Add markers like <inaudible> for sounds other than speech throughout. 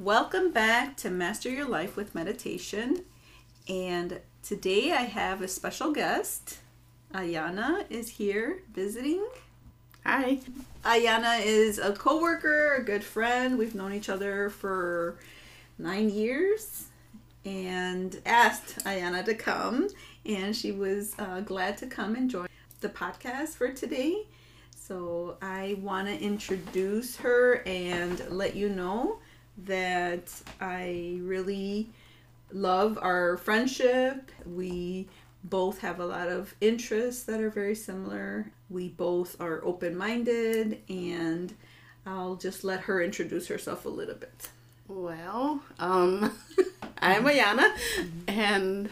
Welcome back to Master Your Life with Meditation. And today I have a special guest. Ayanna is here visiting. Hi. Ayanna is a coworker, a good friend. We've known each other for nine years and asked Ayanna to come, and she was uh, glad to come and join the podcast for today. So I want to introduce her and let you know that I really love our friendship. We both have a lot of interests that are very similar. We both are open minded, and I'll just let her introduce herself a little bit. Well, um, <laughs> I'm Ayanna, and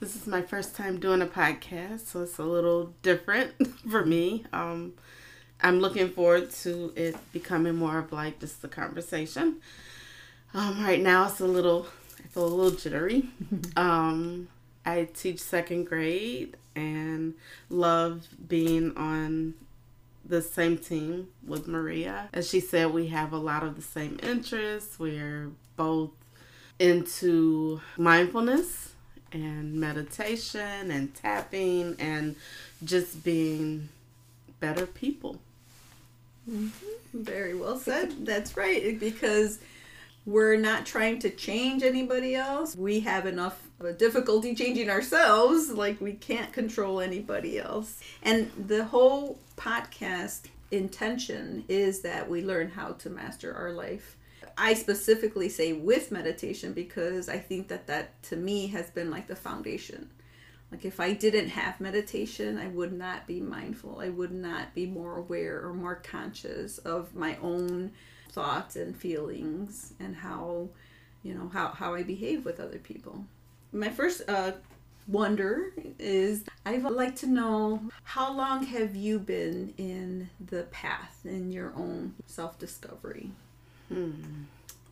this is my first time doing a podcast, so it's a little different <laughs> for me. Um, I'm looking forward to it becoming more of like just a conversation. Um, right now, it's a little, I feel a little jittery. <laughs> um, I teach second grade and love being on the same team with Maria. As she said, we have a lot of the same interests. We're both into mindfulness and meditation and tapping and just being better people. Mm-hmm. Very well said. That's right. Because we're not trying to change anybody else. We have enough difficulty changing ourselves, like we can't control anybody else. And the whole podcast intention is that we learn how to master our life. I specifically say with meditation because I think that that to me has been like the foundation. Like if I didn't have meditation, I would not be mindful. I would not be more aware or more conscious of my own thoughts and feelings and how you know how, how i behave with other people my first uh, wonder is i'd like to know how long have you been in the path in your own self-discovery hmm.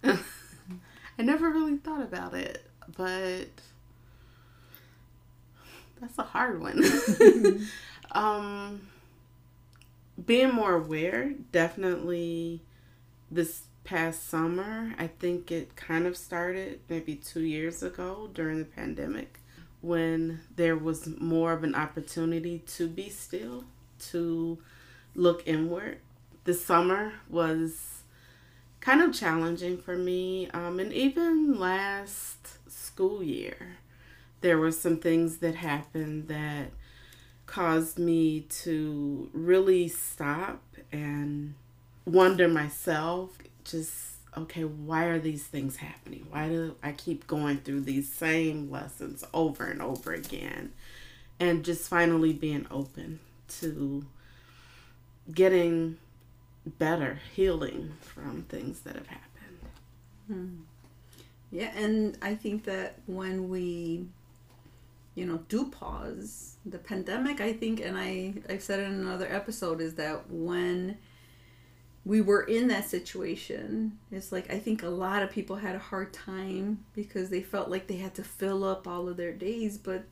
<laughs> i never really thought about it but that's a hard one <laughs> <laughs> um being more aware definitely this past summer. I think it kind of started maybe two years ago during the pandemic when there was more of an opportunity to be still, to look inward. The summer was kind of challenging for me. Um, and even last school year, there were some things that happened that caused me to really stop and wonder myself just okay why are these things happening? Why do i keep going through these same lessons over and over again? And just finally being open to getting better healing from things that have happened. Hmm. yeah and i think that when we you know do pause the pandemic i think and i i've said in another episode is that when we were in that situation. It's like I think a lot of people had a hard time because they felt like they had to fill up all of their days, but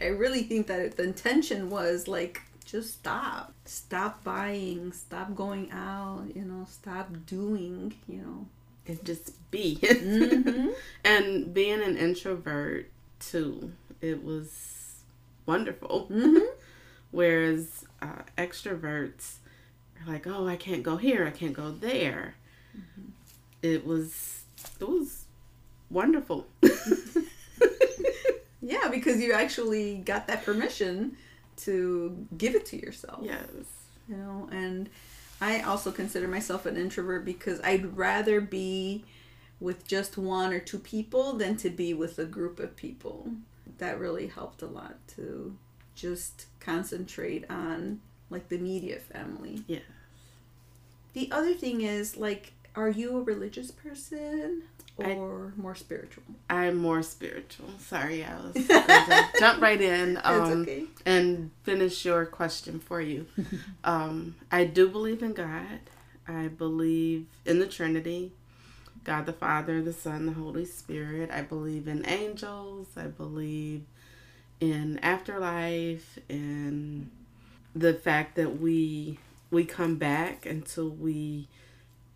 I really think that the intention was like just stop. Stop buying, stop going out, you know, stop doing, you know. And just be. <laughs> Mm-hmm. and being an introvert too, it was wonderful. Mm-hmm. <laughs> Whereas uh, extroverts, are like, oh, I can't go here, I can't go there. Mm-hmm. It was it was wonderful. <laughs> <laughs> yeah, because you actually got that permission to give it to yourself. Yes. You know, and I also consider myself an introvert because I'd rather be with just one or two people than to be with a group of people. That really helped a lot to just concentrate on like the media family. Yeah. The other thing is like are you a religious person or I, more spiritual? I'm more spiritual. Sorry, Alice. I <laughs> jump right in um, okay. and finish your question for you. <laughs> um, I do believe in God. I believe in the Trinity God the Father, the Son, the Holy Spirit. I believe in angels. I believe in afterlife and the fact that we we come back until we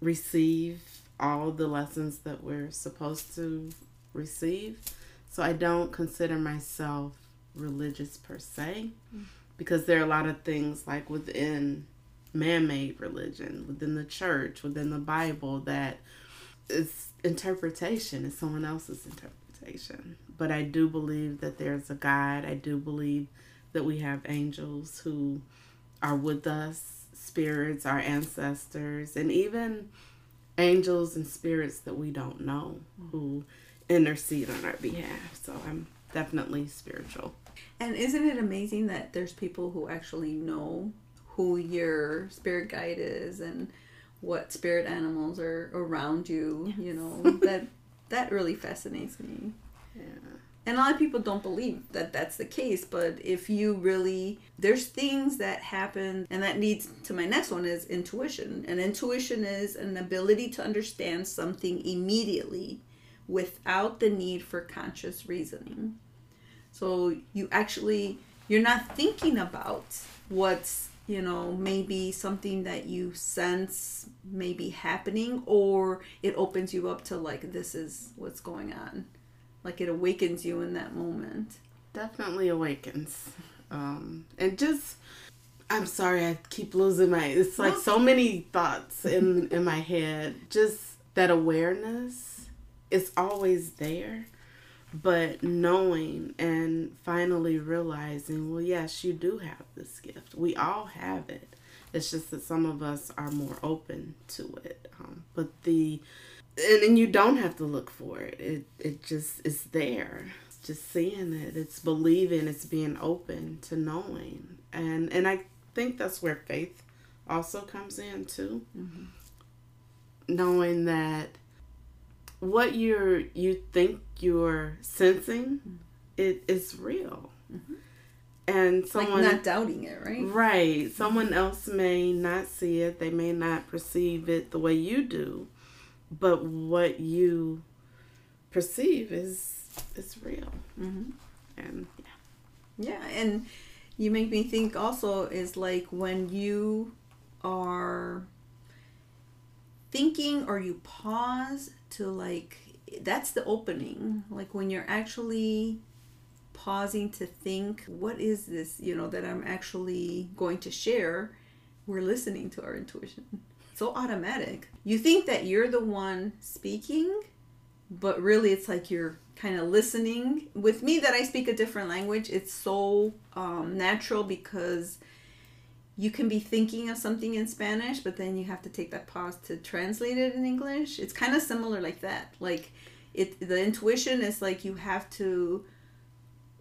receive all the lessons that we're supposed to receive. So I don't consider myself religious per se because there are a lot of things like within man-made religion, within the church, within the Bible that is interpretation it's someone else's interpretation. But I do believe that there's a God. I do believe that we have angels who are with us, spirits, our ancestors, and even angels and spirits that we don't know who intercede on our behalf. So I'm definitely spiritual. And isn't it amazing that there's people who actually know who your spirit guide is and what spirit animals are around you, you know, that that really fascinates me. Yeah. And a lot of people don't believe that that's the case, but if you really there's things that happen and that leads to my next one is intuition. And intuition is an ability to understand something immediately without the need for conscious reasoning. So you actually you're not thinking about what's you know maybe something that you sense maybe happening or it opens you up to like this is what's going on like it awakens you in that moment Definitely awakens. Um, and just, I'm sorry, I keep losing my. It's like so many thoughts in in my head. Just that awareness is always there, but knowing and finally realizing, well, yes, you do have this gift. We all have it. It's just that some of us are more open to it. Um, but the and, and you don't have to look for it. It it just is there. It's just seeing it. It's believing. It's being open to knowing. And and I think that's where faith also comes in too. Knowing that what you're you think you're sensing, mm-hmm. it is real. Mm-hmm. And someone like not doubting it right? Right. Mm-hmm. Someone else may not see it, they may not perceive it the way you do, but what you perceive is is real. hmm And Yeah, and you make me think also is like when you are thinking or you pause to like that's the opening. Like when you're actually pausing to think, what is this, you know, that I'm actually going to share? We're listening to our intuition. So automatic. You think that you're the one speaking, but really it's like you're kind of listening with me that i speak a different language it's so um, natural because you can be thinking of something in spanish but then you have to take that pause to translate it in english it's kind of similar like that like it the intuition is like you have to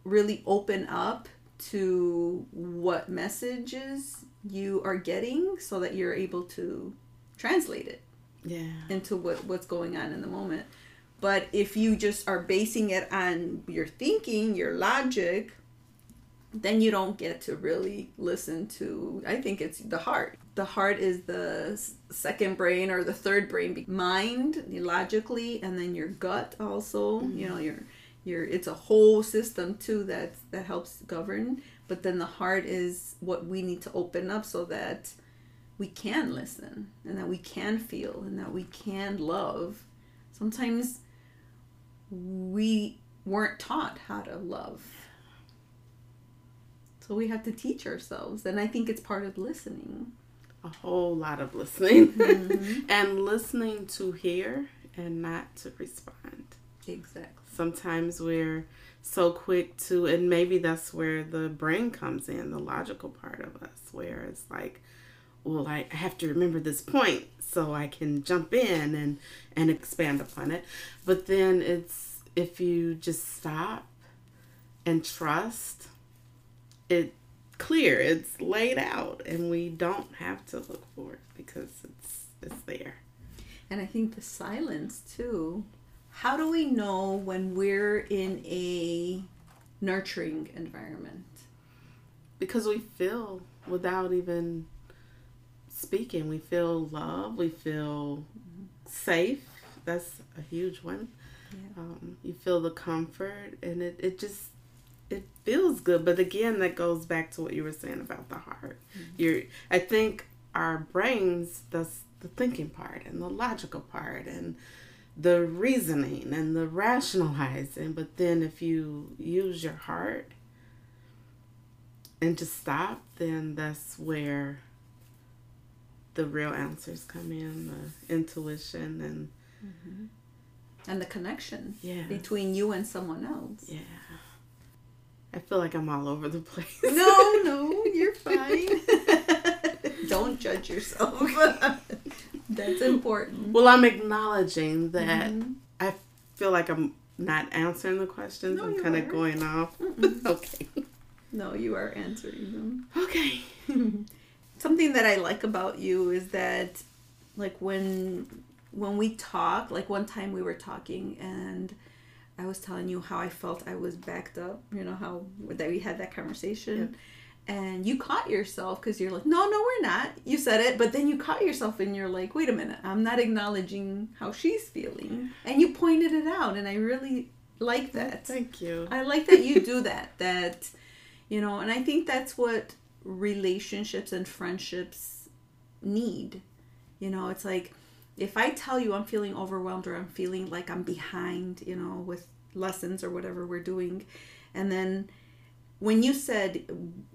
really open up to what messages you are getting so that you're able to translate it yeah. into what, what's going on in the moment. But if you just are basing it on your thinking, your logic, then you don't get to really listen to, I think it's the heart. The heart is the second brain or the third brain. Mind, logically, and then your gut also, you mm-hmm. know, your your it's a whole system too that that helps govern but then the heart is what we need to open up so that we can listen and that we can feel and that we can love. Sometimes we weren't taught how to love. So we have to teach ourselves. And I think it's part of listening. A whole lot of listening. Mhm. <laughs> and listening to hear and not to respond. Exactly. Sometimes we're so quick to and maybe that's where the brain comes in, the logical part of us, where it's like well I I have to remember this point so I can jump in and and expand upon it. But then it's if you just stop and trust, it clear, it's laid out and we don't have to look for it because it's it's there. And I think the silence too. How do we know when we're in a nurturing environment? Because we feel without even speaking, we feel love, we feel safe. That's a huge one. Yeah. Um, you feel the comfort and it, it just it feels good. But again, that goes back to what you were saying about the heart. You're I think our brains, that's the thinking part and the logical part and the reasoning and the rationalizing. But then if you use your heart and just stop, then that's where the real answers come in, the intuition and mm-hmm. and the connection yeah. between you and someone else. Yeah. I feel like I'm all over the place. No, no, you're fine. <laughs> Don't judge yourself. <laughs> That's important. Well, I'm acknowledging that mm-hmm. I feel like I'm not answering the questions. No, I'm kind of going off. <laughs> okay. No, you are answering them. Okay. Something that I like about you is that like when when we talk, like one time we were talking and I was telling you how I felt I was backed up, you know, how that we had that conversation. And you caught yourself because you're like, no, no, we're not. You said it, but then you caught yourself and you're like, wait a minute, I'm not acknowledging how she's feeling. And you pointed it out, and I really like oh, that. Thank you. I like that you do <laughs> that. That, you know, and I think that's what relationships and friendships need. You know, it's like if I tell you I'm feeling overwhelmed or I'm feeling like I'm behind, you know, with lessons or whatever we're doing, and then when you said,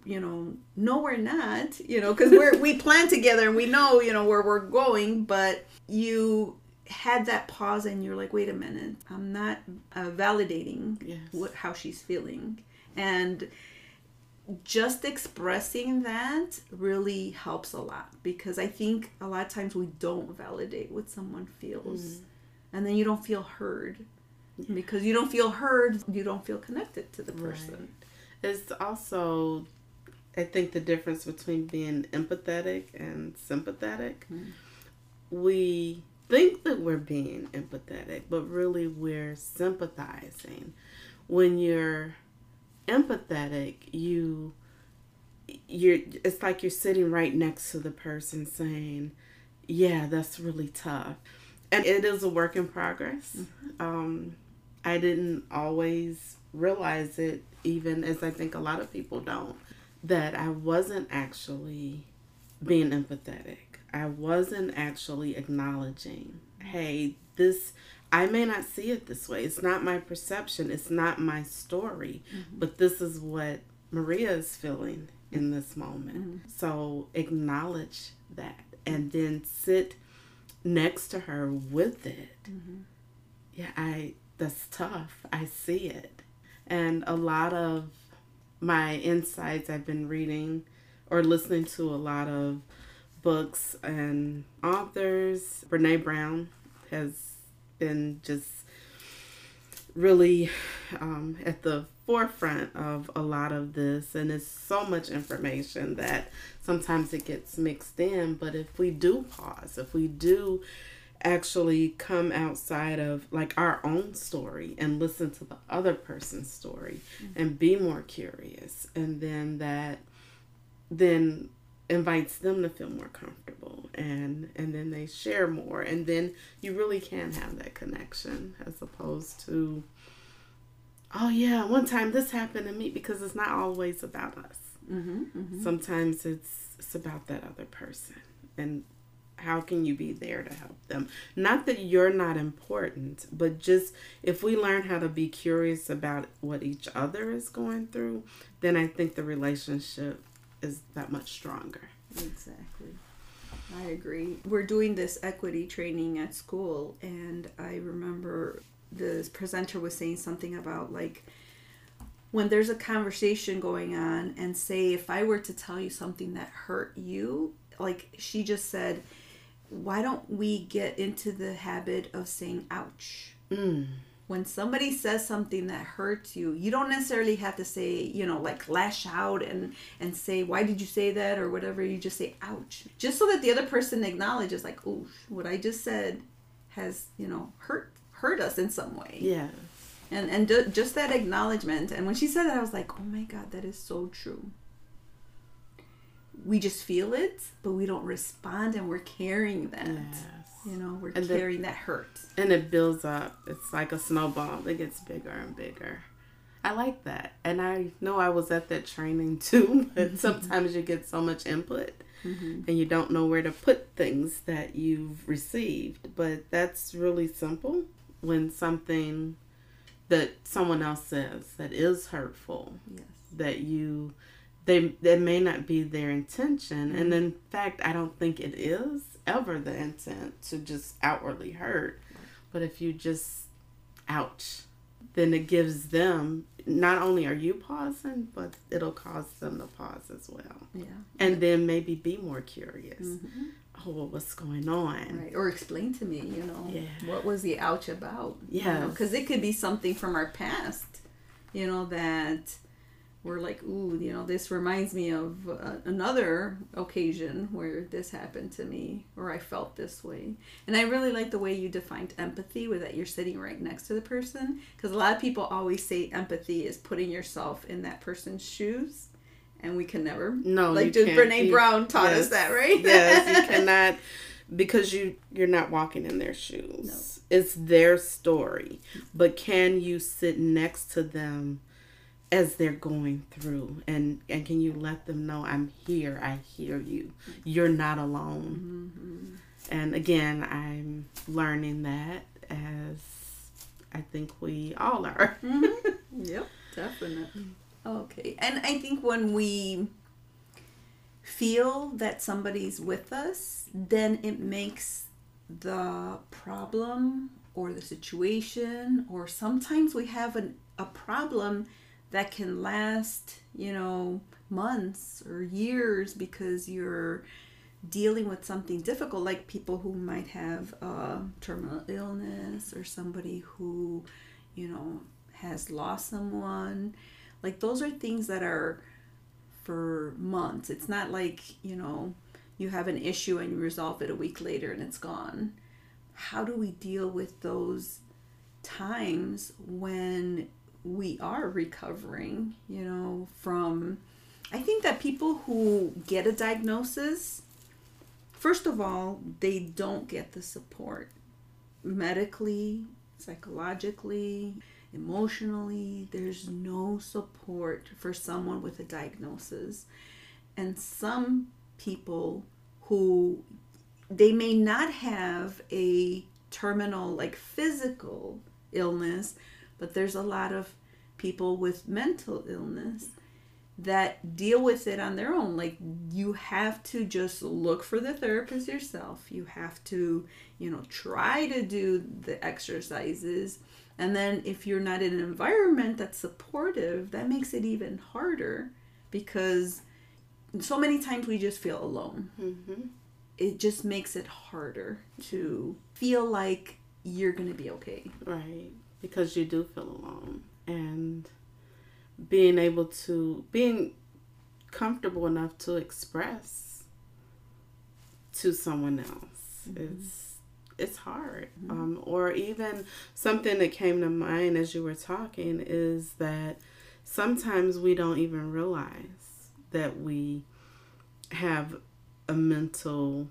you know, no, we're not, you know, because we're we <laughs> plan together and we know, you know, where we're going, but you had that pause and you're like, wait a minute, I'm not uh, validating yes. what how she's feeling, and just expressing that really helps a lot because I think a lot of times we don't validate what someone feels, mm. and then you don't feel heard. Because you don't feel heard, you don't feel connected to the person. Right. It's also, I think, the difference between being empathetic and sympathetic. Mm. We think that we're being empathetic, but really we're sympathizing. When you're empathetic, you you're it's like you're sitting right next to the person saying, "Yeah, that's really tough." And it is a work in progress. Mm-hmm. Um, I didn't always realize it even as I think a lot of people don't, that I wasn't actually being empathetic. I wasn't actually acknowledging, hey, this, I may not see it this way. It's not my perception, it's not my story, mm-hmm. but this is what Maria is feeling in this moment. Mm-hmm. So acknowledge that and then sit next to her with it. Mm-hmm. Yeah, I that's tough. I see it. And a lot of my insights I've been reading or listening to a lot of books and authors. Brene Brown has been just really um, at the forefront of a lot of this, and it's so much information that sometimes it gets mixed in. But if we do pause, if we do actually come outside of like our own story and listen to the other person's story mm-hmm. and be more curious and then that then invites them to feel more comfortable and and then they share more and then you really can have that connection as opposed to oh yeah one time this happened to me because it's not always about us mm-hmm, mm-hmm. sometimes it's it's about that other person and how can you be there to help them? Not that you're not important, but just if we learn how to be curious about what each other is going through, then I think the relationship is that much stronger. Exactly. I agree. We're doing this equity training at school, and I remember the presenter was saying something about like when there's a conversation going on, and say, if I were to tell you something that hurt you, like she just said, why don't we get into the habit of saying ouch? Mm. When somebody says something that hurts you, you don't necessarily have to say, you know, like lash out and and say, "Why did you say that?" or whatever. You just say ouch. Just so that the other person acknowledges like, "Oh, what I just said has, you know, hurt hurt us in some way." Yeah. And and d- just that acknowledgement. And when she said that, I was like, "Oh my god, that is so true." we just feel it, but we don't respond, and we're carrying that. Yes. You know, we're and carrying the, that hurt. And it builds up. It's like a snowball that gets bigger and bigger. I like that. And I know I was at that training <laughs> too, but sometimes you get so much input mm-hmm. and you don't know where to put things that you've received. But that's really simple when something that someone else says that is hurtful, yes. that you they that may not be their intention, mm-hmm. and in fact, I don't think it is ever the intent to just outwardly hurt. But if you just ouch, then it gives them not only are you pausing, but it'll cause them to pause as well. Yeah. And then maybe be more curious. Mm-hmm. Oh, well, what's going on? Right. Or explain to me, you know, yeah. what was the ouch about? Yeah. Because you know? it could be something from our past, you know, that we're like, ooh, you know, this reminds me of uh, another occasion where this happened to me or I felt this way. And I really like the way you defined empathy with that you're sitting right next to the person because a lot of people always say empathy is putting yourself in that person's shoes. And we can never. No, like just Brene Brown taught yes, us that, right? yes, you <laughs> cannot because you you're not walking in their shoes. No. It's their story. But can you sit next to them as they're going through. And and can you let them know i'm here i hear you. You're not alone. Mm-hmm. and again i'm learning that as i think we all are. Mm-hmm. <laughs> yep definitely. Okay and i think when we feel that somebody's with us then it makes the problem or the situation or sometimes we have an, a problem that can last, you know, months or years because you're dealing with something difficult, like people who might have a terminal illness or somebody who, you know, has lost someone. Like, those are things that are for months. It's not like, you know, you have an issue and you resolve it a week later and it's gone. How do we deal with those times when we are recovering, you know, from. I think that people who get a diagnosis, first of all, they don't get the support medically, psychologically, emotionally. There's no support for someone with a diagnosis. And some people who they may not have a terminal, like physical illness, but there's a lot of people with mental illness that deal with it on their own. Like you have to just look for the therapist yourself. You have to, you know, try to do the exercises. And then if you're not in an environment that's supportive, that makes it even harder because so many times we just feel alone. Mm-hmm. It just makes it harder to feel like you're going to be okay. Right because you do feel alone and being able to being comfortable enough to express to someone else mm-hmm. is it's hard mm-hmm. um, or even something that came to mind as you were talking is that sometimes we don't even realize that we have a mental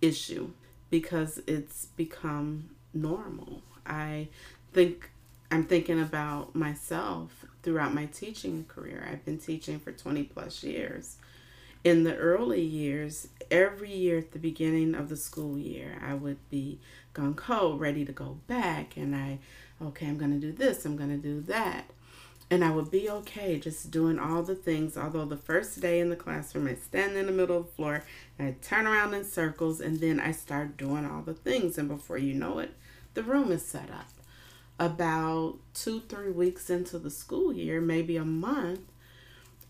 issue because it's become normal i think I'm thinking about myself throughout my teaching career. I've been teaching for 20 plus years. In the early years, every year at the beginning of the school year, I would be gung ho, ready to go back, and I, okay, I'm going to do this, I'm going to do that. And I would be okay just doing all the things. Although the first day in the classroom, I stand in the middle of the floor, I turn around in circles, and then I start doing all the things. And before you know it, the room is set up about two, three weeks into the school year, maybe a month,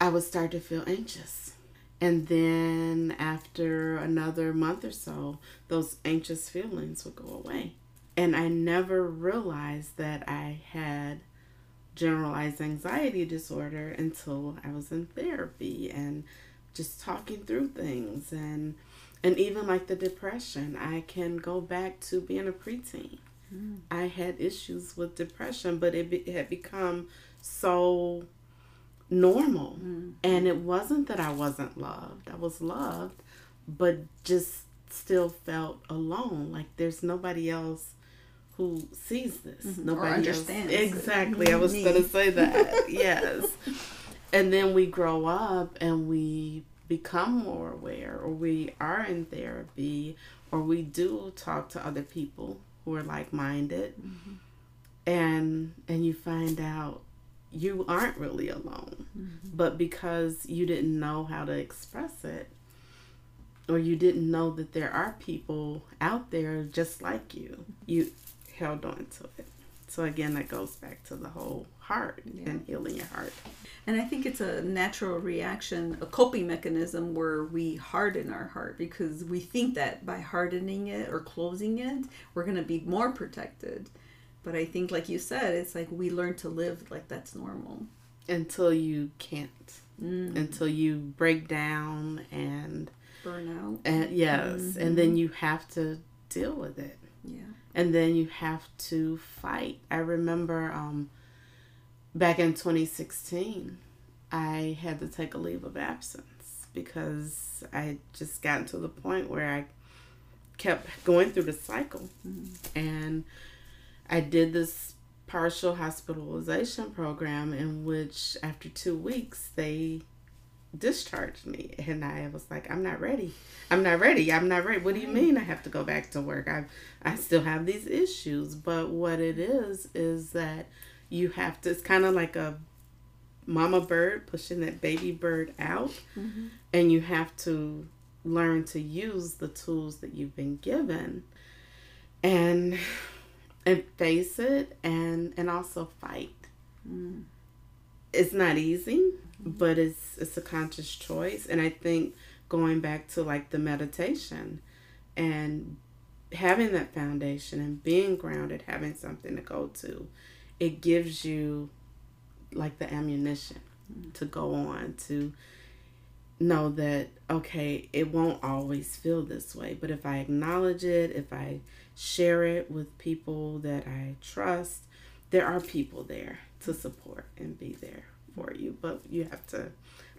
I would start to feel anxious. And then after another month or so, those anxious feelings would go away. And I never realized that I had generalized anxiety disorder until I was in therapy and just talking through things and and even like the depression, I can go back to being a preteen Mm. I had issues with depression, but it, be, it had become so normal. Mm. And it wasn't that I wasn't loved, I was loved, but just still felt alone. Like there's nobody else who sees this. Mm-hmm. Nobody or understands. Else. Exactly. I was going to say <laughs> that. yes. And then we grow up and we become more aware or we are in therapy or we do talk to other people who are like-minded mm-hmm. and and you find out you aren't really alone mm-hmm. but because you didn't know how to express it or you didn't know that there are people out there just like you you held on to it so again that goes back to the whole heart yeah. and healing your heart and I think it's a natural reaction, a coping mechanism where we harden our heart because we think that by hardening it or closing it, we're going to be more protected. But I think, like you said, it's like we learn to live like that's normal. Until you can't. Mm. Until you break down and burn out. And yes, mm-hmm. and then you have to deal with it. Yeah. And then you have to fight. I remember um back in 2016, I had to take a leave of absence because I just gotten to the point where I kept going through the cycle. Mm-hmm. And I did this partial hospitalization program in which after two weeks they discharged me and I was like I'm not ready. I'm not ready. I'm not ready. What do you mean I have to go back to work? I I still have these issues, but what it is is that you have to it's kind of like a mama bird pushing that baby bird out mm-hmm. and you have to learn to use the tools that you've been given and and face it and and also fight mm. it's not easy mm-hmm. but it's it's a conscious choice and i think going back to like the meditation and having that foundation and being grounded having something to go to it gives you like the ammunition mm. to go on to know that okay it won't always feel this way but if i acknowledge it if i share it with people that i trust there are people there to support and be there for you but you have to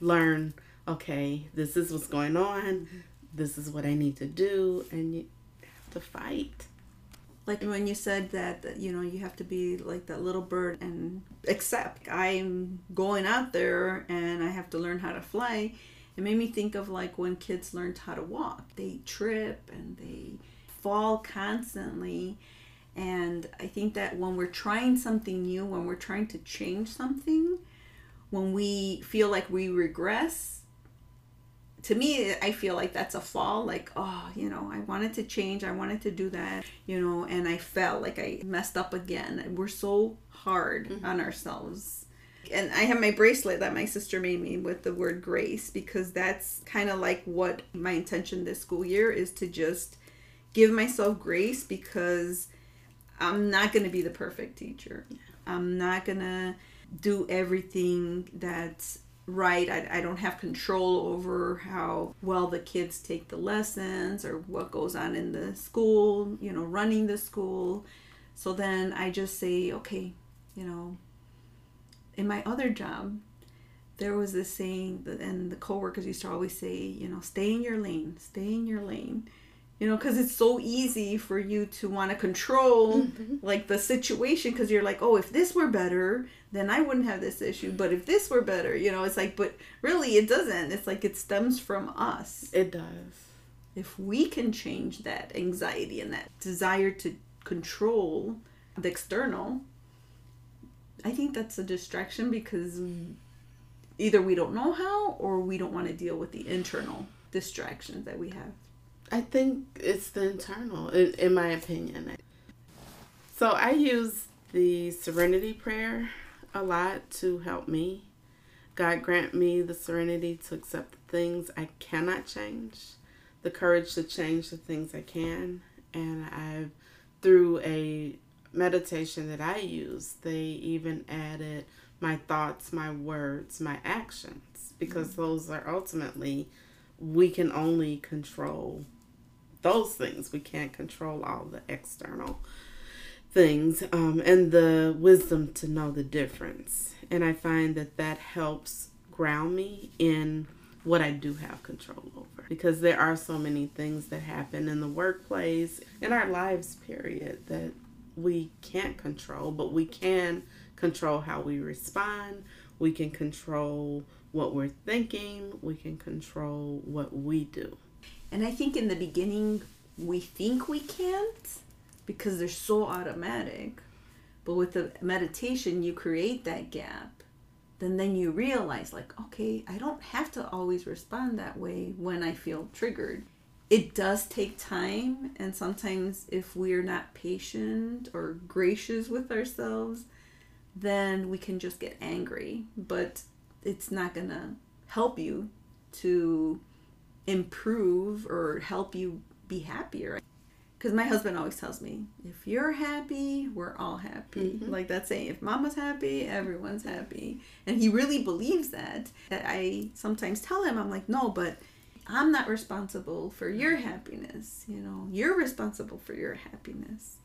learn okay this is what's going on this is what i need to do and you have to fight like when you said that you know you have to be like that little bird and accept i'm going out there and i have to learn how to fly. It made me think of like when kids learned how to walk. They trip and they fall constantly. And i think that when we're trying something new when we're trying to change something when we feel like we regress to me i feel like that's a fall like oh you know i wanted to change i wanted to do that you know and i felt like i messed up again. We're so hard mm-hmm. on ourselves. And i have my bracelet that my sister made me with the word grace because that's kind of like what my intention this school year is to just give myself grace because i'm not going to be the perfect teacher. I'm not going to do everything that's right. I, I don't have control over how well the kids take the lessons or what goes on in the school, you know, running the school. So then I just say, okay, you know, in my other job, there was this saying, that, and the coworkers used to always say, you know, stay in your lane, stay in your lane you know because it's so easy for you to want to control mm-hmm. like the situation because you're like oh if this were better then i wouldn't have this issue. But if this were better you know it's like but really it doesn't. It's like it stems from us. It does. If we can change that anxiety and that desire to control the external i think that's a distraction because either we don't know how or we don't want to deal with the internal distractions that we have. I think it's the internal, in, in my opinion. So I use the serenity prayer a lot to help me. God grant me the serenity to accept the things I cannot change, the courage to change the things I can. And I've, through a meditation that I use, they even added my thoughts, my words, my actions, because mm-hmm. those are ultimately, we can only control those things. We can't control all the external things um, and the wisdom to know the difference. And I find that that helps ground me in what I do have control over because there are so many things that happen in the workplace, in our lives, period, that we can't control, but we can control how we respond. We can control what we're thinking, we can control what we do. And I think in the beginning, we think we can't because they're so automatic. But with the meditation, you create that gap. Then then you realize like, okay, I don't have to always respond that way when I feel triggered. It does take time and sometimes if we're not patient or gracious with ourselves, then we can just get angry. But it's not going to help you to improve or help you be happier. Because my husband always tells me, if you're happy, we're all happy. Mm-hmm. Like that saying, if mama's happy, everyone's happy. And he really believes that. That I sometimes tell him, I'm like, no, but I'm not responsible for your happiness. You know, you're responsible for your happiness.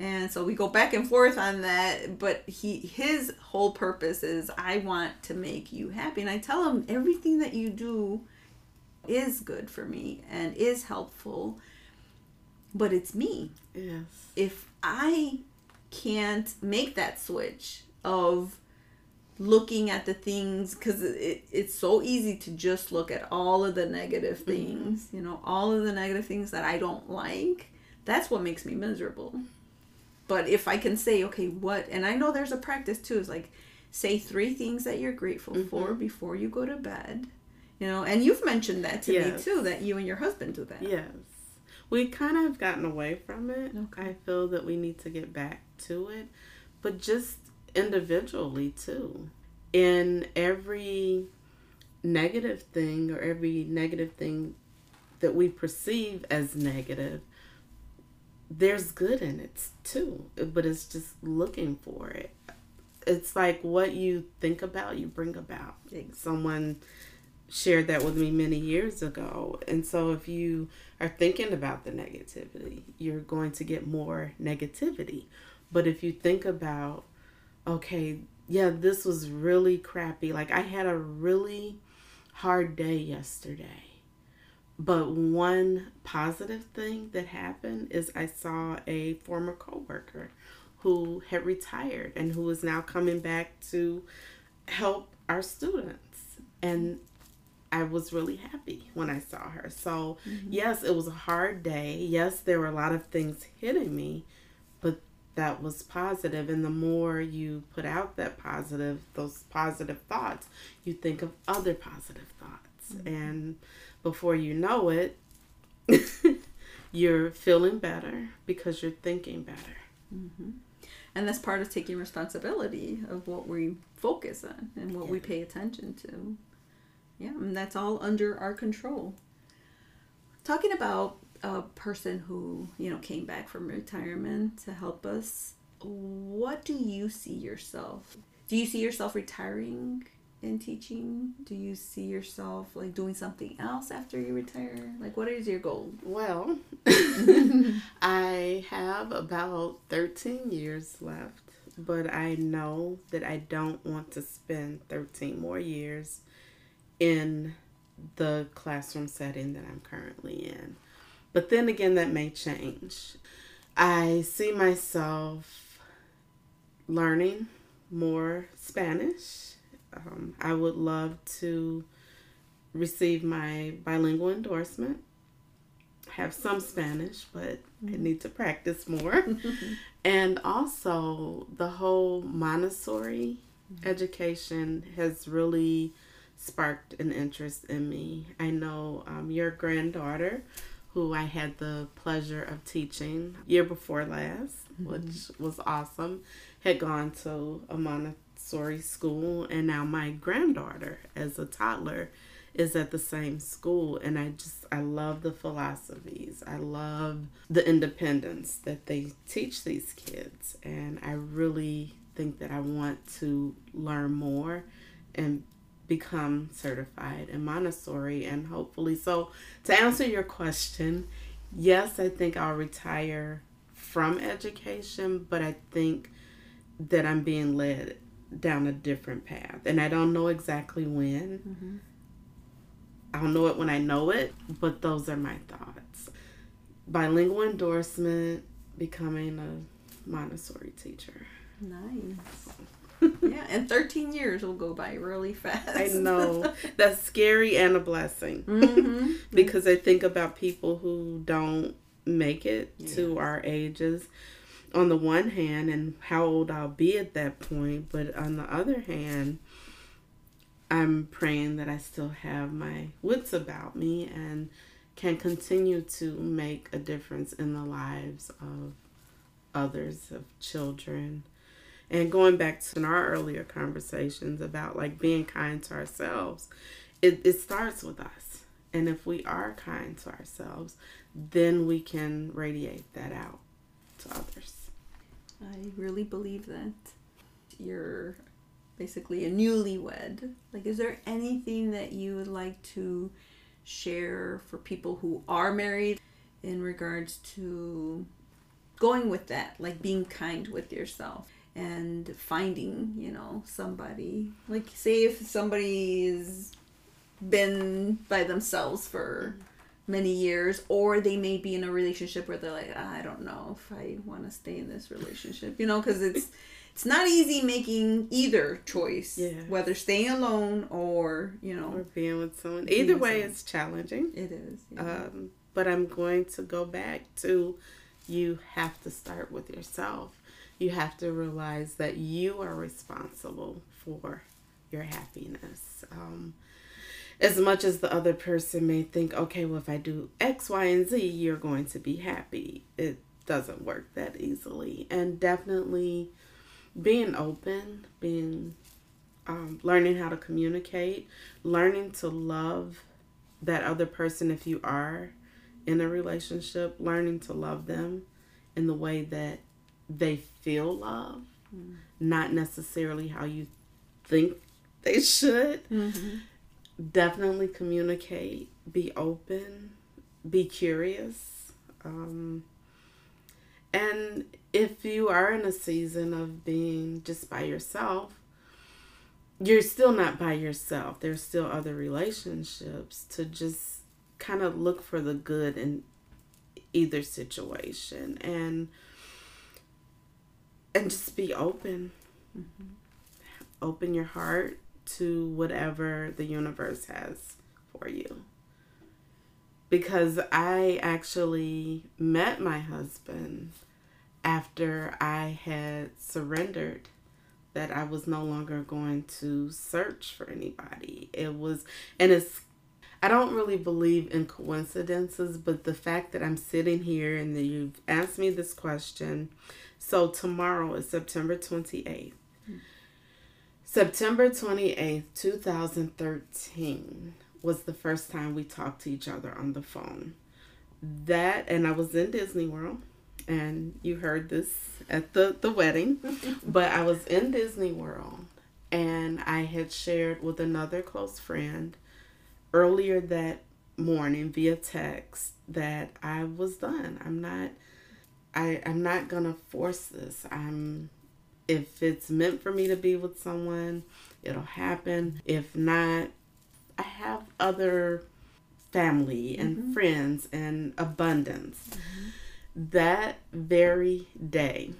And so we go back and forth on that, but he his whole purpose is I want to make you happy. And I tell him everything that you do is good for me and is helpful but it's me. Yes. If I can't make that switch of looking at the things because it, it's so easy to just look at all of the negative mm-hmm. things mm-hmm. you know all of the negative things that i don't like that's what makes me miserable but if i can say okay what and i know there's a practice too is like say three things that you're grateful mm-hmm. for before you go to bed you know and you've mentioned that to yes. me too that you and your husband do that yes we kind of have gotten away from it. Okay. I feel that we need to get back to it, but just individually too. In every negative thing or every negative thing that we perceive as negative, there's good in it too, but it's just looking for it. It's like what you think about, you bring about. Like someone shared that with me many years ago. And so if you are thinking about the negativity, you're going to get more negativity. But if you think about, okay, yeah, this was really crappy. Like I had a really hard day yesterday. But one positive thing that happened is I saw a former coworker who had retired and who is now coming back to help our students. And I was really happy when I saw her. So, mm-hmm. yes, it was a hard day. Yes, there were a lot of things hitting me, but that was positive. And the more you put out that positive, those positive thoughts, you think of other positive thoughts. Mm-hmm. And before you know it, <laughs> you're feeling better because you're thinking better. Mm-hmm. And that's part of taking responsibility of what we focus on and what yeah. we pay attention to. Yeah, and that's all under our control. Talking about a person who, you know, came back from retirement to help us, what do you see yourself? Do you see yourself retiring in teaching? Do you see yourself like doing something else after you retire? Like what is your goal? Well, <laughs> I have about 13 years left, but I know that I don't want to spend 13 more years in the classroom setting that I'm currently in. But then again, that may change. I see myself learning more Spanish. Um, I would love to receive my bilingual endorsement. Have some Spanish, but I mm-hmm. need to practice more. <laughs> and also, the whole Montessori mm-hmm. education has really sparked an interest in me. I know um, your granddaughter, who I had the pleasure of teaching year before last, mm-hmm. which was awesome, had gone to a Montessori school, and now my granddaughter, as a toddler, is at the same school and I just I love the philosophies. I love the independence that they teach these kids and I really think that I want to learn more and become certified in Montessori and hopefully. So, to answer your question, yes, I think I'll retire from education, but I think that I'm being led down a different path. And I don't know exactly when. Mm-hmm. I'll know it when I know it, but those are my thoughts. Bilingual endorsement, becoming a Montessori teacher. Nice. <laughs> yeah, and 13 years will go by really fast. I know. <laughs> That's scary and a blessing. hmm <laughs> because I think about people who don't make it to our ages on the one hand and how old I'll be at that point, but on the other hand, I'm praying that I still have my wits about me and can continue to make a difference in the lives of others, of children. And going back to our earlier conversations about like being kind to ourselves, it, it starts with us. And if we are kind to ourselves, then we can radiate that out to others. I really believe that. You're basically a newlywed. Like, is there anything that you would like to share for people who are married in regards to going with that? Like, being kind with yourself and finding, you know, somebody. Like, say if somebody's been by themselves for many years or they may be in a relationship where they're like i don't know if i want to stay in this relationship you know because it's <laughs> it's not easy making either choice Yeah. whether staying alone or you know Or being with someone. Being Either with way, someone. it's challenging. it is yeah. Um, but I'm going to go back to you have to start with yourself. You have to realize that you are responsible for your happiness. Um, as much as the other person may think, okay, well, if I do X, Y, and Z, you're going to be happy, it doesn't work that easily. And definitely being open, being um, learning how to communicate, learning to love that other person if you are in a relationship, learning to love them in the way that they feel love, not necessarily how you think they should. Mhm. Definitely communicate, be open, be curious. Um, and if you are in a season of being just by yourself, you're still not by yourself. There's still other relationships to just kind of look for the good in either situation and and just be open. Mm-hmm. Open your heart to whatever the universe has for you. Because I actually met my husband after I had surrendered that I was no longer going to search for anybody. It was, and it's, I don't really believe in coincidences, but the fact that I'm sitting here and that you've asked me this question. So tomorrow is September 28th. September 28th, 2013 was the first time we talked to each other on the phone. That, and I was in Disney World, and you heard this at the, the wedding, <laughs> but I was in Disney World, and I had shared with another close friend earlier that morning via text that I was done. I'm not I I'm not going to force this. I'm if it's meant for me to be with someone, it'll happen. If not, I have other family and mm-hmm. friends and abundance. Mm-hmm. That very day,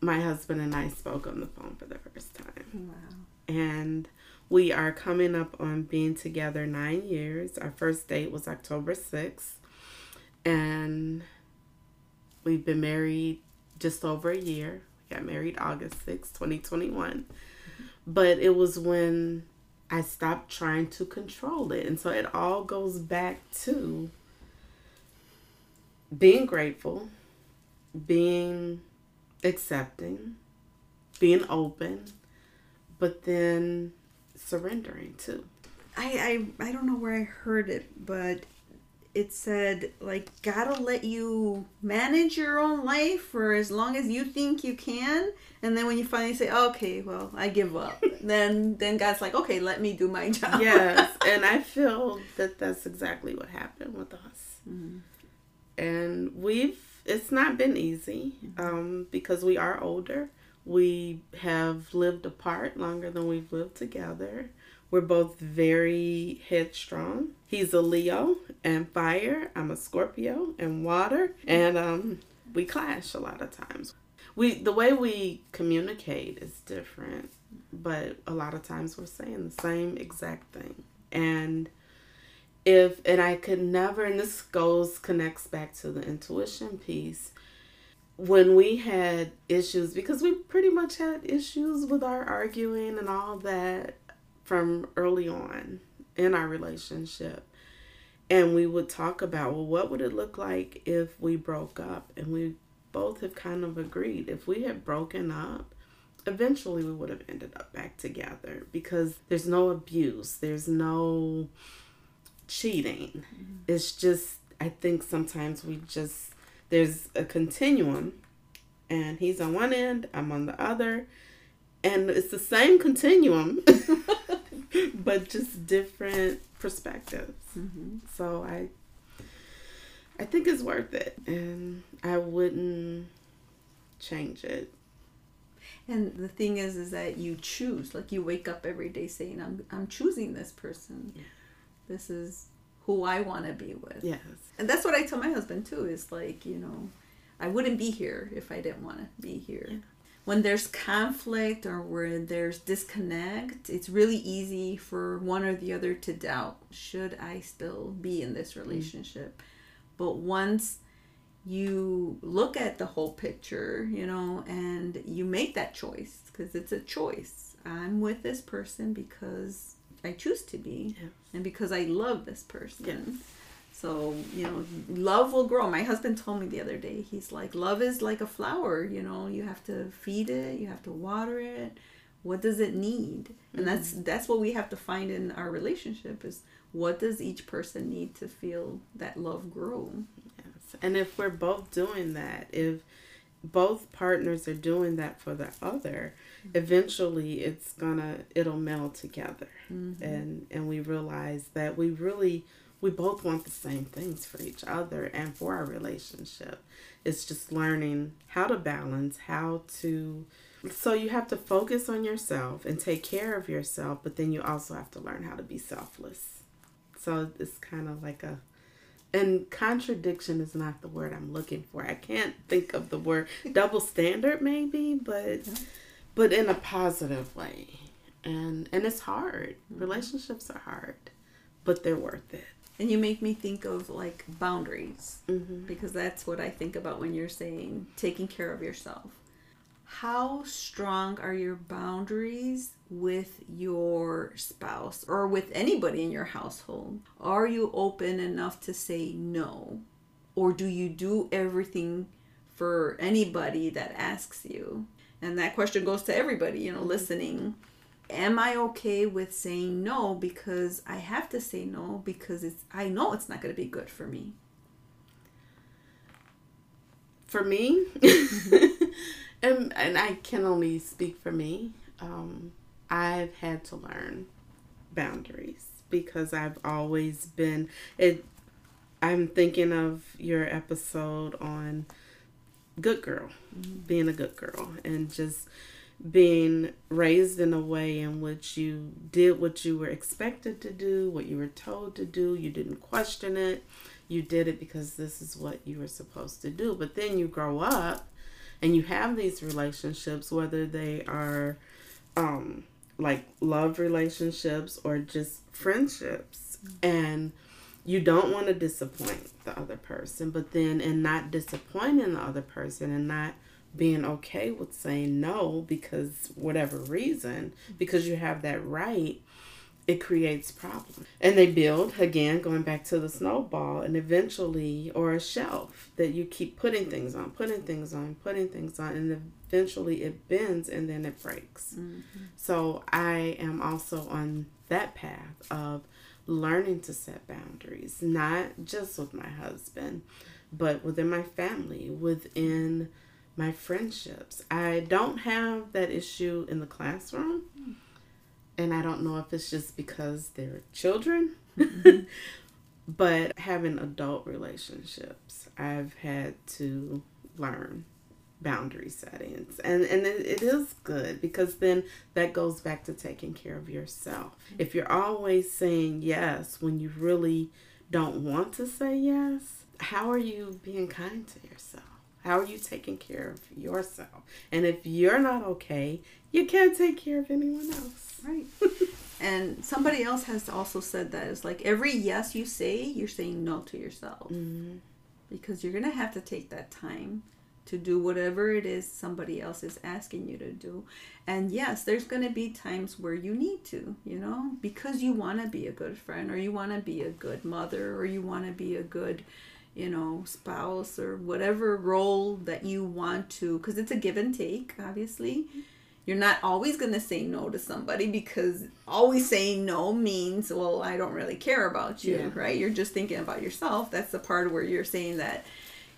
my husband and I spoke on the phone for the first time. wow And we are coming up on being together nine years. Our first date was October 6th. And we've been married just over a year. We got married August 6th, 2021. But it was when I stopped trying to control it. And so it all goes back to being grateful, being accepting, being open, but then surrendering too. I, I I don't know where I heard it, but it said like gotta let you manage your own life for as long as you think you can, and then when you finally say, okay, well, I give up, <laughs> then then God's like, okay, let me do my <laughs> job. yes, <laughs> and I feel that that's exactly what happened with us. And we've it's not been easy um, because we are older. We have lived apart longer than we've lived together. We're both very headstrong. He's a Leo and fire. I'm a Scorpio and water, and um, we clash a lot of times. we the way we communicate is different, but a lot of times we're saying the same exact thing. And if and I could never and this goes connects back to the intuition piece when we had issues because we pretty much had issues with our arguing and all that from early on in our relationship and we would talk about well what would it look like if we broke up? And we both have kind of agreed. If we had broken up eventually we would have ended up back together because there's no abuse. There's no cheating. Mm-hmm. it's just i think sometimes we just there's a continuum and he's on one end i'm on the other and it's the same continuum <laughs> <laughs> but just different perspectives mm-hmm. so i i think it's worth it and i wouldn't change it and the thing is is that you choose like you wake up every day saying i'm i'm choosing this person yeah. this is who I want to be with. Yes. And that's what I tell my husband too is like, you know, I wouldn't be here if I didn't want to be here. Yeah. When there's conflict or where there's disconnect, it's really easy for one or the other to doubt should I still be in this mm-hmm. relationship? Mm. But once you look at the whole picture, you know, and you make that choice because it's a choice. I'm with this person because I choose to be yes. and because I love this person. Yes. So, you know, love will grow. My husband told me the other day, he's like, love is like a flower, you know, you have to feed it, you have to water it. What does it need? And mm-hmm. that's that's what we have to find in our relationship is what does each person need to feel that love grow? Yes. And if we're both doing that, if both partners are doing that for the other, eventually it's gonna it'll meld together mm-hmm. and and we realize that we really we both want the same things for each other and for our relationship it's just learning how to balance how to so you have to focus on yourself and take care of yourself but then you also have to learn how to be selfless so it's kind of like a and contradiction is not the word i'm looking for i can't think of the word <laughs> double standard maybe but but in a positive way. And and it's hard. Mm-hmm. Relationships are hard, but they're worth it. And you make me think of like boundaries mm-hmm. because that's what I think about when you're saying taking care of yourself. How strong are your boundaries with your spouse or with anybody in your household? Are you open enough to say no? Or do you do everything for anybody that asks you? And that question goes to everybody, you know, listening. Am I okay with saying no because I have to say no because it's I know it's not going to be good for me. For me, and <laughs> and I can only speak for me. Um, I've had to learn boundaries because I've always been it. I'm thinking of your episode on good girl, mm-hmm. being a good girl, and just being raised in a way in which you did what you were expected to do, what you were told to do. You didn't question it. You did it because this is what you were supposed to do. But then you grow up and you have these relationships, whether they are um, like love relationships or just friendships. And you don't want to disappoint the other person, but then and not disappointing the other person and not being okay with saying no because whatever reason, because you have that right, it creates problems. And they build, again, going back to the snowball, and eventually, or a shelf that you keep putting things on, putting things on, putting things on, and eventually it bends and then it breaks. Mm-hmm. So I am also on that path of learning to set boundaries, not just with my husband, but within my family, within my friendships. I don't have that issue in the classroom. And I don't know if it's just because they're children, mm-hmm. <laughs> but having adult relationships, I've had to learn boundary settings and and it, it is good because then that goes back to taking care of yourself if you're always saying yes when you really don't want to say yes how are you being kind to yourself How are you taking care of yourself? And if you're not okay, you can't take care of anyone else. Right. <laughs> and somebody else has also said that it's like every yes you say, you're saying no to yourself. Mm-hmm. Because you're going to have to take that time to do whatever it is somebody else is asking you to do. And yes, there's going to be times where you need to, you know, because you want to be a good friend or you want to be a good mother or you want to be a good, you know, spouse or whatever role that you want to, because it's a give and take, obviously. You're not always going to say no to somebody because always saying no means, well, I don't really care about you, Yeah. right? You're just thinking about yourself. That's the part where you're saying that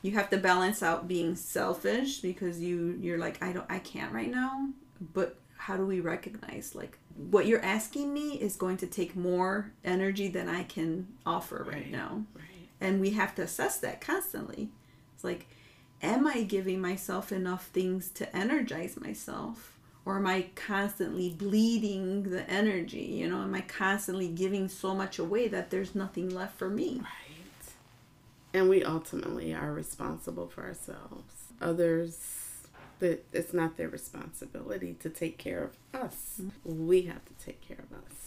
you have to balance out being selfish because you you're like I don't I can't right now but how do we recognize like what you're asking me is going to take more energy than I can offer right, Right. now Right. And we have to assess that constantly it's like am I giving myself enough things to energize myself or am I constantly bleeding the energy you know am I constantly giving so much away that there's nothing left for me Right. And we ultimately are responsible for ourselves. Others, that it's not their responsibility to take care of us. Mm-hmm. We have to take care of us.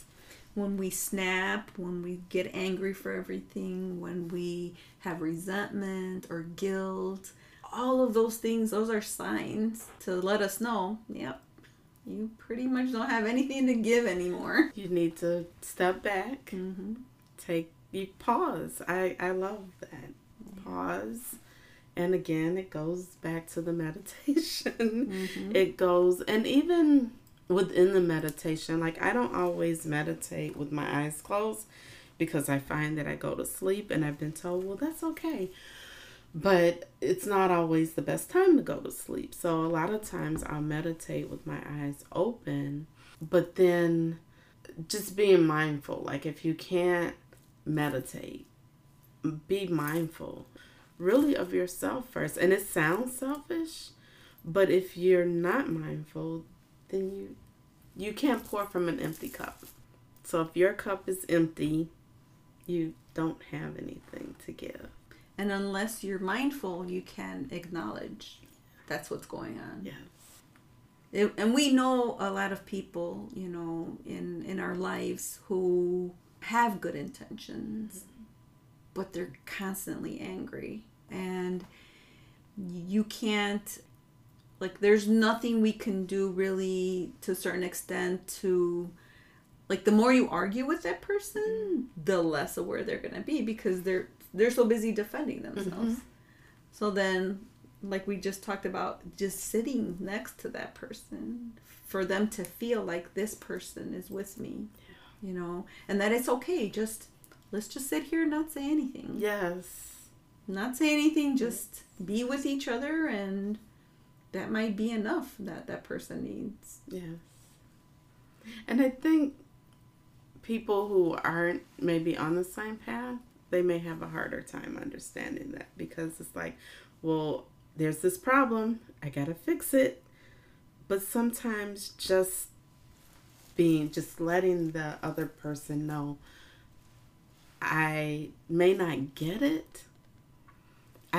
When we snap, when we get angry for everything, when we have resentment or guilt, all of those things, those are signs to let us know, yep, you pretty much don't have <laughs> anything to give anymore. You need to step back, Mm-hmm. take you pause. I I love that pause, and again it goes back to the <laughs> meditation. Mm-hmm. It goes and even within the meditation, like I don't always meditate with my eyes closed because I find that I go to sleep, and I've been told, well, that's okay. But it's not always the best time to go to sleep. So a lot of times I'll meditate with my eyes open, but then just being mindful. Like if you can't meditate, be mindful really of yourself first. And it sounds selfish, but if you're not mindful, then you you can't pour from an empty cup. So if your cup is empty, you don't have anything to give. And unless you're mindful, you can acknowledge that's what's going on. Yes. It, and we know a lot of people, you know, in in our lives who have good intentions, but they're constantly angry, and you can't like there's nothing we can do really to a certain extent to like the more you argue with that person the less aware they're going to be because they're they're so busy defending themselves. Mm-hmm. So then like we just talked about just sitting next to that person for them to feel like this person is with me you know? And that it's okay just let's just sit here and not say anything. Yes. not say anything just be with each other and that might be enough that that person needs Yes. And I think people who aren't maybe on the same path, they may have a harder time understanding that because it's like, well, there's this problem, I gotta fix it. But sometimes just being, just letting the other person know, I may not get it.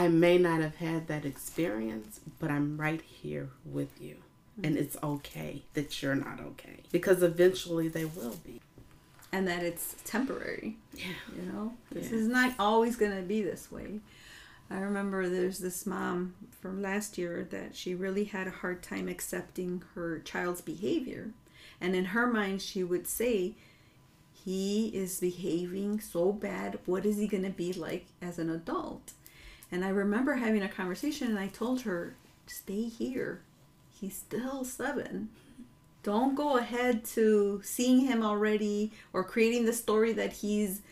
I may not have had that experience, but I'm right here with you. Mm-hmm. And it's okay that you're not okay. Because eventually they will be. and that it's temporary Yeah. you know this Yeah. is not always going to be this way i remember there's this mom from last year that she really had a hard time accepting her child's behavior and in her mind she would say he is behaving so bad what is he going to be like as an adult and i remember having a conversation and i told her stay here he's still seven don't go ahead to seeing him already or creating the story that he's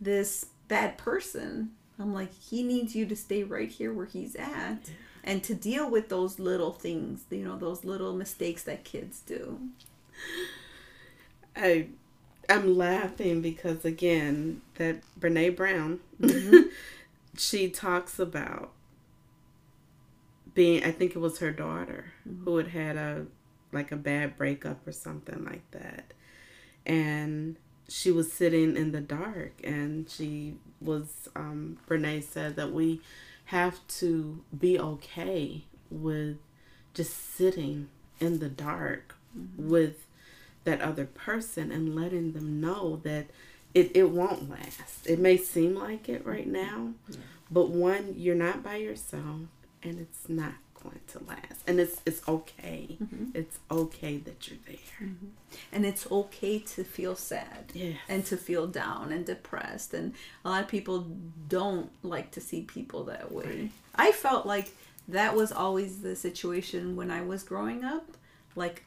this bad person. I'm like, he needs you to stay right here where he's at and to deal with those little things, you know, those little mistakes that kids do. I I'm laughing because again, that Brene Brown mm-hmm. <laughs> she talks about being I think it was her daughter who had had a like a bad breakup or something like that. And she was sitting in the dark and she was um Brene said that we have to be okay with just sitting in the dark mm-hmm. with that other person and letting them know that it, it won't last. It may seem like it right now, yeah. but one, you're not by yourself and it's not going to last. And it's it's okay. Mm-hmm. It's okay that you're there. Mm-hmm. And it's okay to feel sad. Yes. And to feel down and depressed. And a lot of people don't like to see people that way. Right. I felt like that was always the situation when I was growing up. Like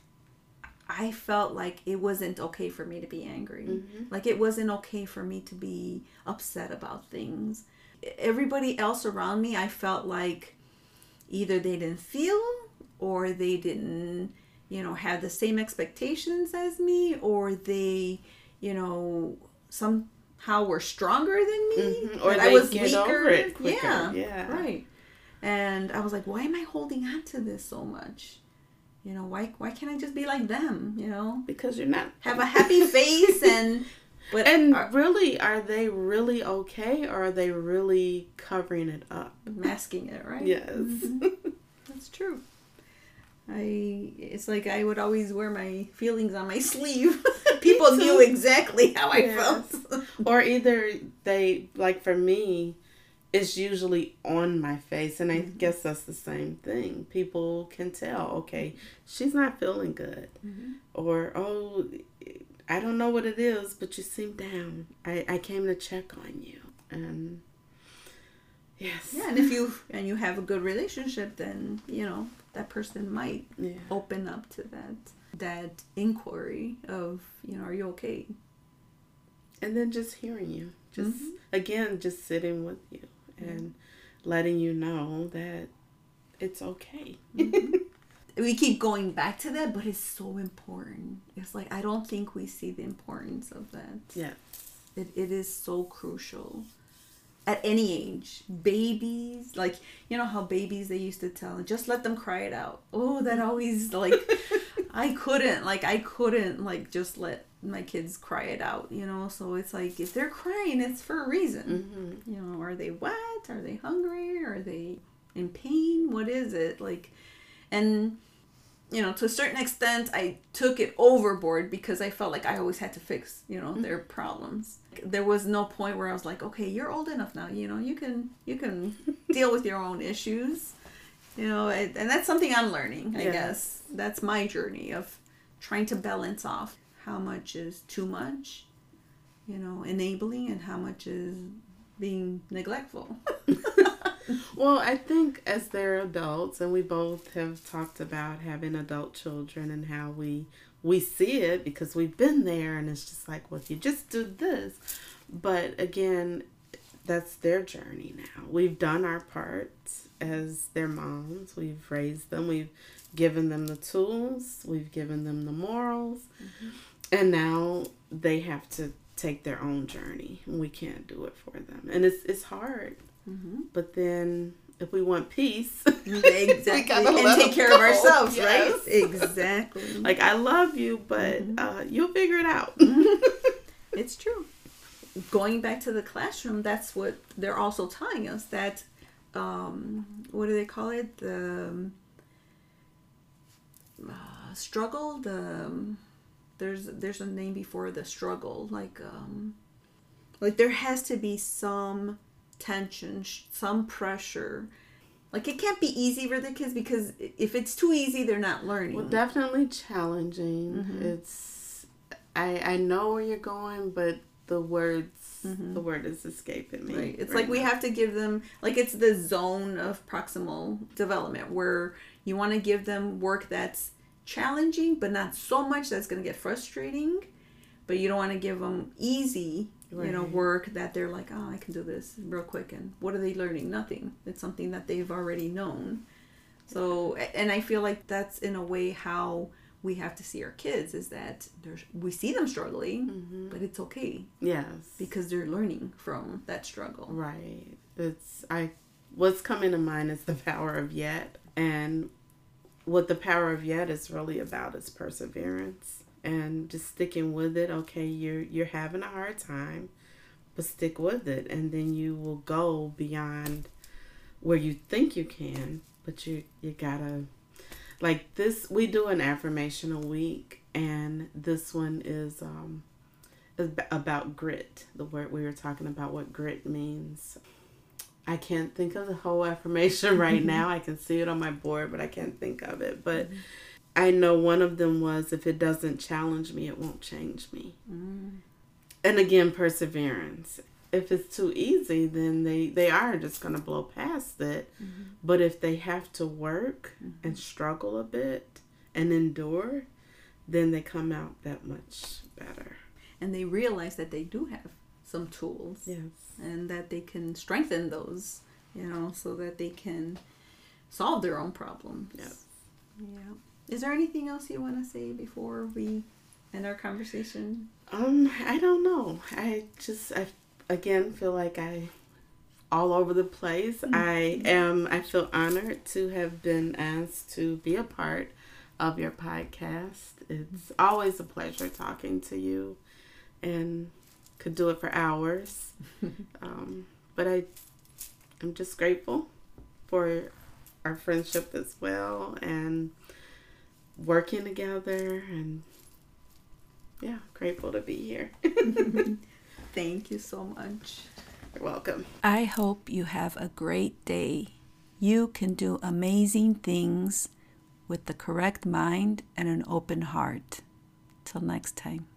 I felt like it wasn't okay for me to be angry. Mm-hmm. Like it wasn't okay for me to be upset about things. Everybody else around me, I felt like either they didn't feel or they didn't, you know, have the same expectations as me or they, you know, somehow were stronger than me mm-hmm. or I was weaker. Yeah, yeah, right. And I was like, why am I holding on to this so much? You know why why can't i just be like them you know? Because you're not have a happy face and <laughs> but and are, really are they really okay or are they really covering it up? Masking it right? Yes. Mm-hmm. that's true. I it's like i would always wear my feelings on my <laughs> sleeve. <laughs> People knew exactly how i yes. felt. Or either they like for me it's usually on my face and i mm-hmm. guess that's the same thing people can tell okay she's not feeling good mm-hmm. or oh i don't know what it is but you seem down i, I came to check on you and yes yeah and if you and you have a good relationship then you know that person might yeah. open up to that that inquiry of you know are you okay and then just hearing you just mm-hmm. again just sitting with you and letting you know that it's okay. Mm-hmm. <laughs> we keep going back to that, but it's so important. It's like I don't think we see the importance of that. Yeah. It, it is so crucial at any age. Babies, like you know how babies they used to tell, just let them cry it out. Oh, that always like <laughs> I couldn't like I couldn't like just let my kids cry it out, you know. So it's like if they're crying, it's for a reason. Mm-hmm. You know, are they wet? Are they hungry? Are they in pain? What is it like? And you know, to a certain extent, I took it overboard because I felt like I always had to fix, you know, mm-hmm. their problems. There was no point where I was like, okay, you're old enough now, you know, you can you can <laughs> deal with your own issues, you know, and that's something I'm learning. I guess that's my journey of trying to balance off how much is too much, you know, enabling, and how much is being neglectful. <laughs> well, I think as they're adults, and we both have talked about having adult children and how we we see it because we've been there, and it's just like, well, if you just do this, but again, that's their journey now. We've done our part as their moms. We've raised them. We've given them the tools. We've given them the morals. Mm-hmm and now they have to take their own journey. We can't do it for them. And it's it's hard. Mm-hmm. but then if we want peace <laughs> <laughs> exactly. and take care go. of ourselves yes. right? <laughs> Exactly. Like i love you but mm-hmm. uh, you'll figure it out. It's true. Going back to the classroom that's what they're also telling us that um, what do they call it? The um, uh, struggle the um, there's there's a name before the struggle like um like there has to be some tension some pressure like it can't be easy for the kids because if it's too easy they're not learning well definitely challenging mm-hmm. it's i i know where you're going but the words mm-hmm. the word is escaping me right it's right like now. we have to give them like it's the zone of proximal development where you want to give them work that's challenging, but not so much that's going to get frustrating. But you don't want to give them easy, right. you know, work that they're like, oh, I can do this real quick. And what are they learning? Nothing. It's something that they've already known. So, and I feel like that's in a way how we have to see our kids is that there's we see them struggling, mm-hmm. but it's okay. Yes, because they're learning from that struggle. Right. It's I. What's coming to mind is the power of yet, and what the power of yet is really about is perseverance and just sticking with it. Okay, you're you're having a hard time, but stick with it, and then you will go beyond where you think you can, but you you gotta like this. We do an affirmation a week, and this one is um is about grit. The word we were talking about what grit means. I can't think of the whole affirmation right now. I can see it on my board, but I can't think of it. But mm-hmm. I know one of them was if it doesn't challenge me, it won't change me. Mm. And again, perseverance if it's too easy, then they they are just gonna blow past it. Mm-hmm. But if they have to work mm-hmm. and struggle a bit and endure, then they come out that much better. And they realize that they do have some tools. Yes. And that they can strengthen those, you know, so that they can solve their own problems. yeah Yeah. Is there anything else you want to say before we end our conversation? Um, I don't know. I just I again feel like I all over the place. Mm-hmm. I am I feel honored to have been asked to be a part of your podcast. It's always a pleasure talking to you and could do it for hours. <laughs> um, but I I'm just grateful for our friendship as well and working together and yeah, grateful to be here. <laughs> Thank you so much. You're welcome. I hope you have a great day. You can do amazing things with the correct mind and an open heart. Till next time.